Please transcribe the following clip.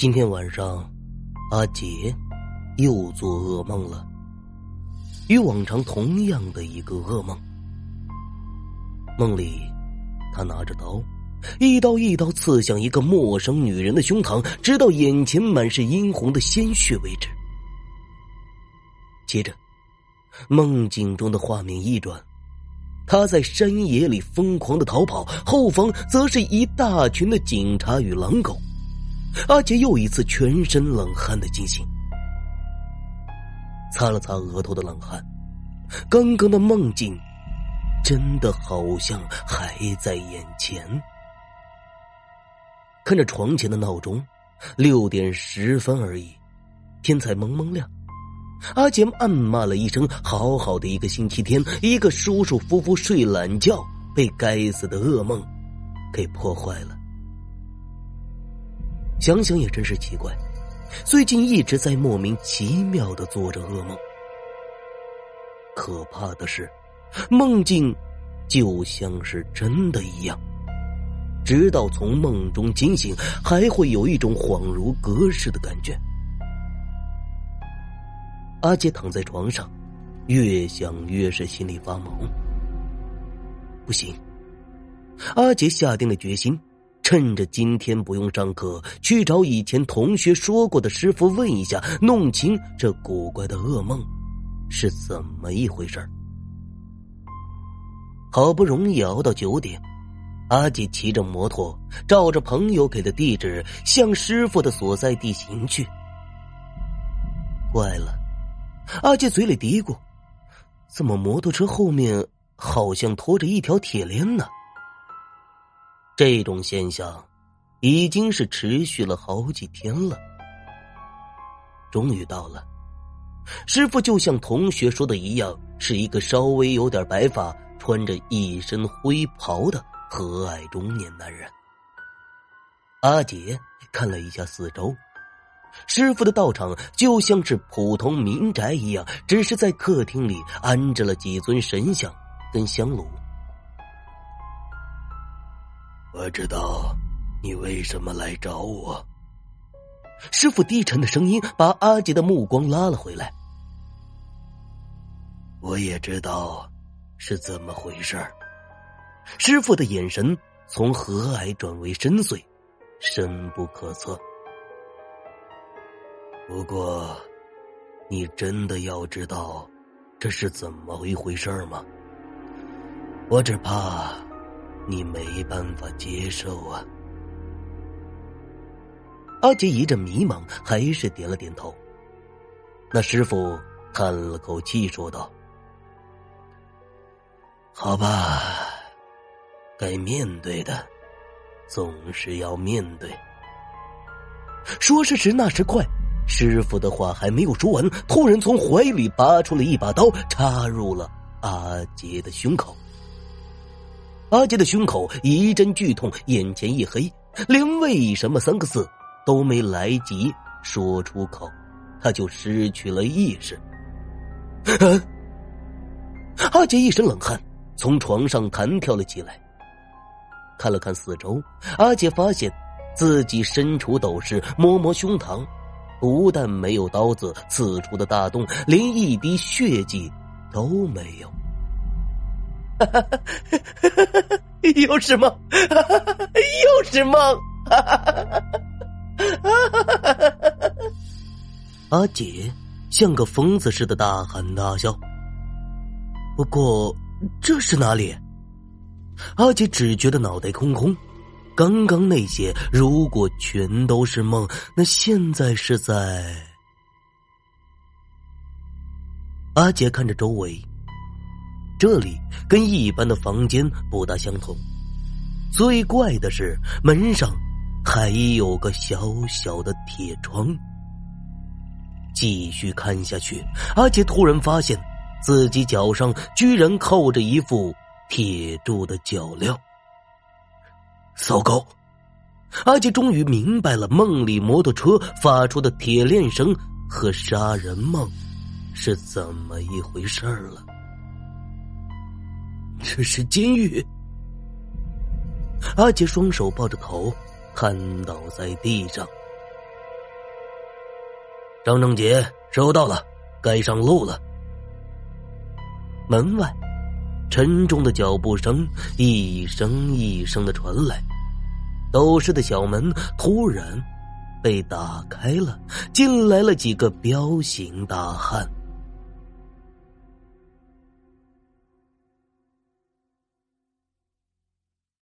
今天晚上，阿杰又做噩梦了，与往常同样的一个噩梦。梦里，他拿着刀，一刀一刀刺向一个陌生女人的胸膛，直到眼前满是殷红的鲜血为止。接着，梦境中的画面一转，他在山野里疯狂的逃跑，后方则是一大群的警察与狼狗。阿杰又一次全身冷汗的惊醒，擦了擦额头的冷汗，刚刚的梦境真的好像还在眼前。看着床前的闹钟，六点十分而已，天才蒙蒙亮。阿杰暗骂了一声：“好好的一个星期天，一个舒舒服服睡懒觉，被该死的噩梦给破坏了。”想想也真是奇怪，最近一直在莫名其妙的做着噩梦。可怕的是，梦境就像是真的一样，直到从梦中惊醒，还会有一种恍如隔世的感觉。阿杰躺在床上，越想越是心里发毛。不行，阿杰下定了决心。趁着今天不用上课，去找以前同学说过的师傅问一下，弄清这古怪的噩梦是怎么一回事好不容易熬到九点，阿杰骑着摩托，照着朋友给的地址向师傅的所在地行去。怪了，阿杰嘴里嘀咕：“怎么摩托车后面好像拖着一条铁链呢？”这种现象已经是持续了好几天了。终于到了，师傅就像同学说的一样，是一个稍微有点白发、穿着一身灰袍的和蔼中年男人。阿杰看了一下四周，师傅的道场就像是普通民宅一样，只是在客厅里安置了几尊神像跟香炉。我知道你为什么来找我。师傅低沉的声音把阿杰的目光拉了回来。我也知道是怎么回事师傅的眼神从和蔼转为深邃，深不可测。不过，你真的要知道这是怎么一回事吗？我只怕。你没办法接受啊！阿杰一阵迷茫，还是点了点头。那师傅叹了口气，说道：“好吧，该面对的，总是要面对。”说时迟，那时快，师傅的话还没有说完，突然从怀里拔出了一把刀，插入了阿杰的胸口。阿杰的胸口一阵剧痛，眼前一黑，连“为什么”三个字都没来及说出口，他就失去了意识。阿杰一身冷汗，从床上弹跳了起来，看了看四周，阿杰发现自己身处斗室，摸摸胸膛，不但没有刀子刺出的大洞，连一滴血迹都没有。哈哈哈！又是梦，又是梦，阿姐像个疯子似的大喊大笑。不过这是哪里？阿姐只觉得脑袋空空。刚刚那些如果全都是梦，那现在是在……阿杰看着周围。这里跟一般的房间不大相同，最怪的是门上还有个小小的铁窗。继续看下去，阿杰突然发现自己脚上居然扣着一副铁铸的脚镣。糟糕！阿杰终于明白了梦里摩托车发出的铁链声和杀人梦是怎么一回事儿了。这是监狱。阿杰双手抱着头，瘫倒在地上。张正杰，收到了，该上路了。门外，沉重的脚步声一声一声的传来，斗室的小门突然被打开了，进来了几个彪形大汉。